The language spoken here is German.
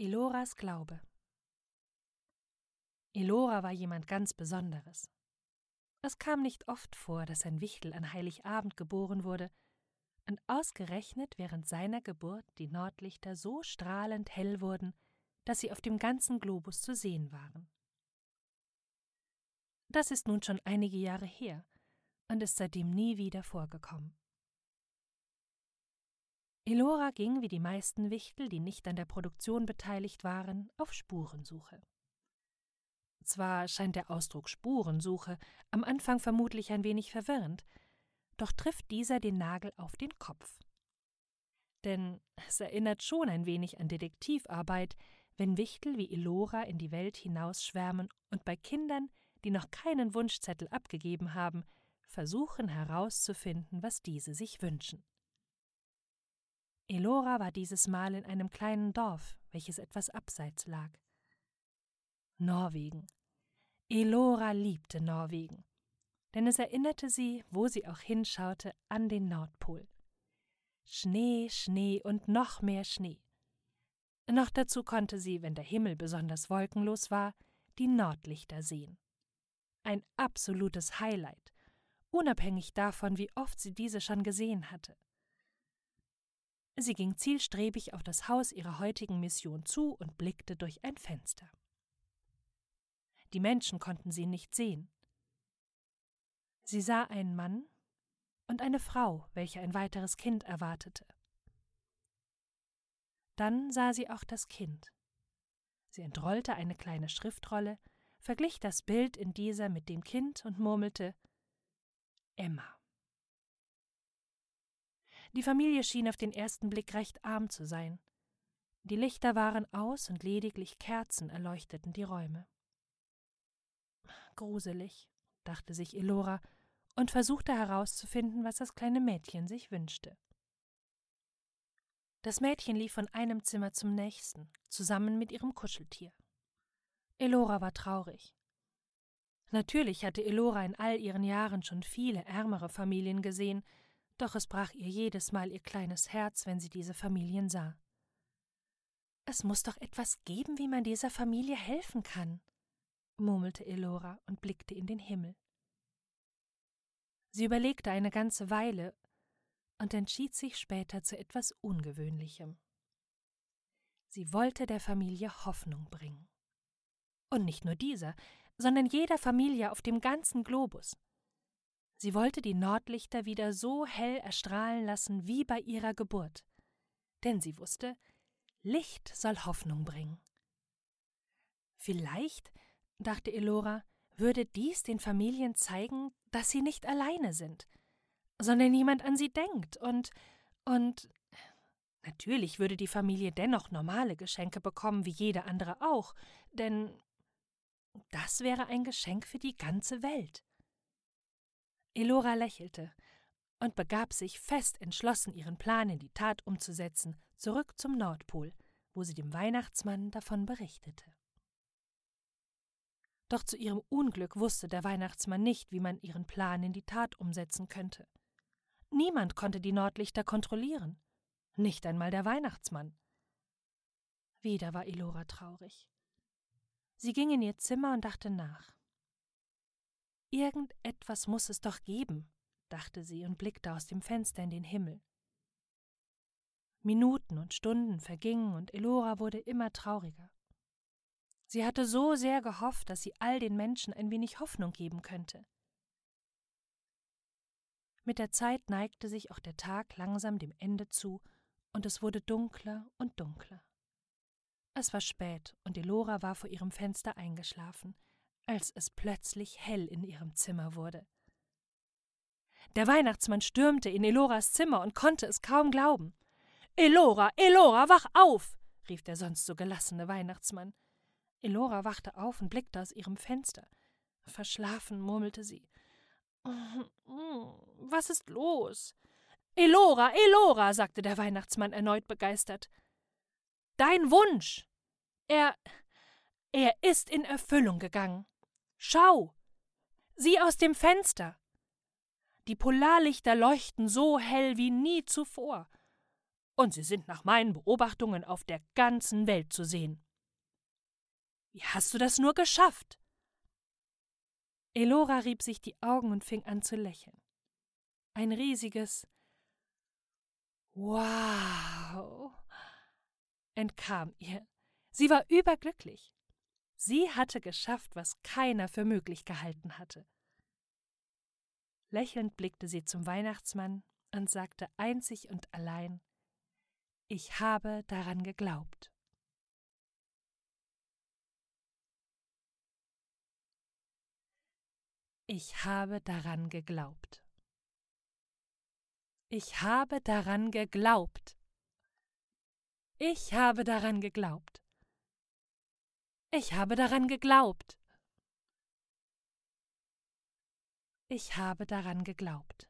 Eloras Glaube Elora war jemand ganz Besonderes. Es kam nicht oft vor, dass ein Wichtel an Heiligabend geboren wurde, und ausgerechnet während seiner Geburt die Nordlichter so strahlend hell wurden, dass sie auf dem ganzen Globus zu sehen waren. Das ist nun schon einige Jahre her und ist seitdem nie wieder vorgekommen. Elora ging, wie die meisten Wichtel, die nicht an der Produktion beteiligt waren, auf Spurensuche. Zwar scheint der Ausdruck Spurensuche am Anfang vermutlich ein wenig verwirrend, doch trifft dieser den Nagel auf den Kopf. Denn es erinnert schon ein wenig an Detektivarbeit, wenn Wichtel wie Elora in die Welt hinausschwärmen und bei Kindern, die noch keinen Wunschzettel abgegeben haben, versuchen herauszufinden, was diese sich wünschen. Elora war dieses Mal in einem kleinen Dorf, welches etwas abseits lag. Norwegen. Elora liebte Norwegen, denn es erinnerte sie, wo sie auch hinschaute, an den Nordpol. Schnee, Schnee und noch mehr Schnee. Noch dazu konnte sie, wenn der Himmel besonders wolkenlos war, die Nordlichter sehen. Ein absolutes Highlight, unabhängig davon, wie oft sie diese schon gesehen hatte. Sie ging zielstrebig auf das Haus ihrer heutigen Mission zu und blickte durch ein Fenster. Die Menschen konnten sie nicht sehen. Sie sah einen Mann und eine Frau, welche ein weiteres Kind erwartete. Dann sah sie auch das Kind. Sie entrollte eine kleine Schriftrolle, verglich das Bild in dieser mit dem Kind und murmelte Emma. Die Familie schien auf den ersten Blick recht arm zu sein. Die Lichter waren aus und lediglich Kerzen erleuchteten die Räume. Gruselig, dachte sich Elora und versuchte herauszufinden, was das kleine Mädchen sich wünschte. Das Mädchen lief von einem Zimmer zum nächsten, zusammen mit ihrem Kuscheltier. Elora war traurig. Natürlich hatte Elora in all ihren Jahren schon viele ärmere Familien gesehen, doch es brach ihr jedes Mal ihr kleines Herz, wenn sie diese Familien sah. Es muss doch etwas geben, wie man dieser Familie helfen kann, murmelte Elora und blickte in den Himmel. Sie überlegte eine ganze Weile und entschied sich später zu etwas Ungewöhnlichem. Sie wollte der Familie Hoffnung bringen. Und nicht nur dieser, sondern jeder Familie auf dem ganzen Globus. Sie wollte die Nordlichter wieder so hell erstrahlen lassen wie bei ihrer Geburt, denn sie wusste, Licht soll Hoffnung bringen. Vielleicht, dachte Elora, würde dies den Familien zeigen, dass sie nicht alleine sind, sondern jemand an sie denkt und und natürlich würde die Familie dennoch normale Geschenke bekommen wie jede andere auch, denn das wäre ein Geschenk für die ganze Welt. Elora lächelte und begab sich fest entschlossen, ihren Plan in die Tat umzusetzen, zurück zum Nordpol, wo sie dem Weihnachtsmann davon berichtete. Doch zu ihrem Unglück wusste der Weihnachtsmann nicht, wie man ihren Plan in die Tat umsetzen könnte. Niemand konnte die Nordlichter kontrollieren, nicht einmal der Weihnachtsmann. Wieder war Elora traurig. Sie ging in ihr Zimmer und dachte nach. Irgendetwas muss es doch geben, dachte sie und blickte aus dem Fenster in den Himmel. Minuten und Stunden vergingen und Elora wurde immer trauriger. Sie hatte so sehr gehofft, dass sie all den Menschen ein wenig Hoffnung geben könnte. Mit der Zeit neigte sich auch der Tag langsam dem Ende zu, und es wurde dunkler und dunkler. Es war spät, und Elora war vor ihrem Fenster eingeschlafen, als es plötzlich hell in ihrem Zimmer wurde. Der Weihnachtsmann stürmte in Eloras Zimmer und konnte es kaum glauben. Elora, Elora, wach auf! rief der sonst so gelassene Weihnachtsmann. Elora wachte auf und blickte aus ihrem Fenster. Verschlafen murmelte sie. Was ist los? Elora, Elora, sagte der Weihnachtsmann erneut begeistert. Dein Wunsch. Er. er ist in Erfüllung gegangen. Schau! Sieh aus dem Fenster! Die Polarlichter leuchten so hell wie nie zuvor. und sie sind nach meinen Beobachtungen auf der ganzen Welt zu sehen. Wie hast du das nur geschafft? Elora rieb sich die Augen und fing an zu lächeln. Ein riesiges Wow entkam ihr. Sie war überglücklich. Sie hatte geschafft, was keiner für möglich gehalten hatte. Lächelnd blickte sie zum Weihnachtsmann und sagte einzig und allein Ich habe daran geglaubt. Ich habe daran geglaubt. Ich habe daran geglaubt. Ich habe daran geglaubt. Ich habe daran geglaubt. Ich habe daran geglaubt.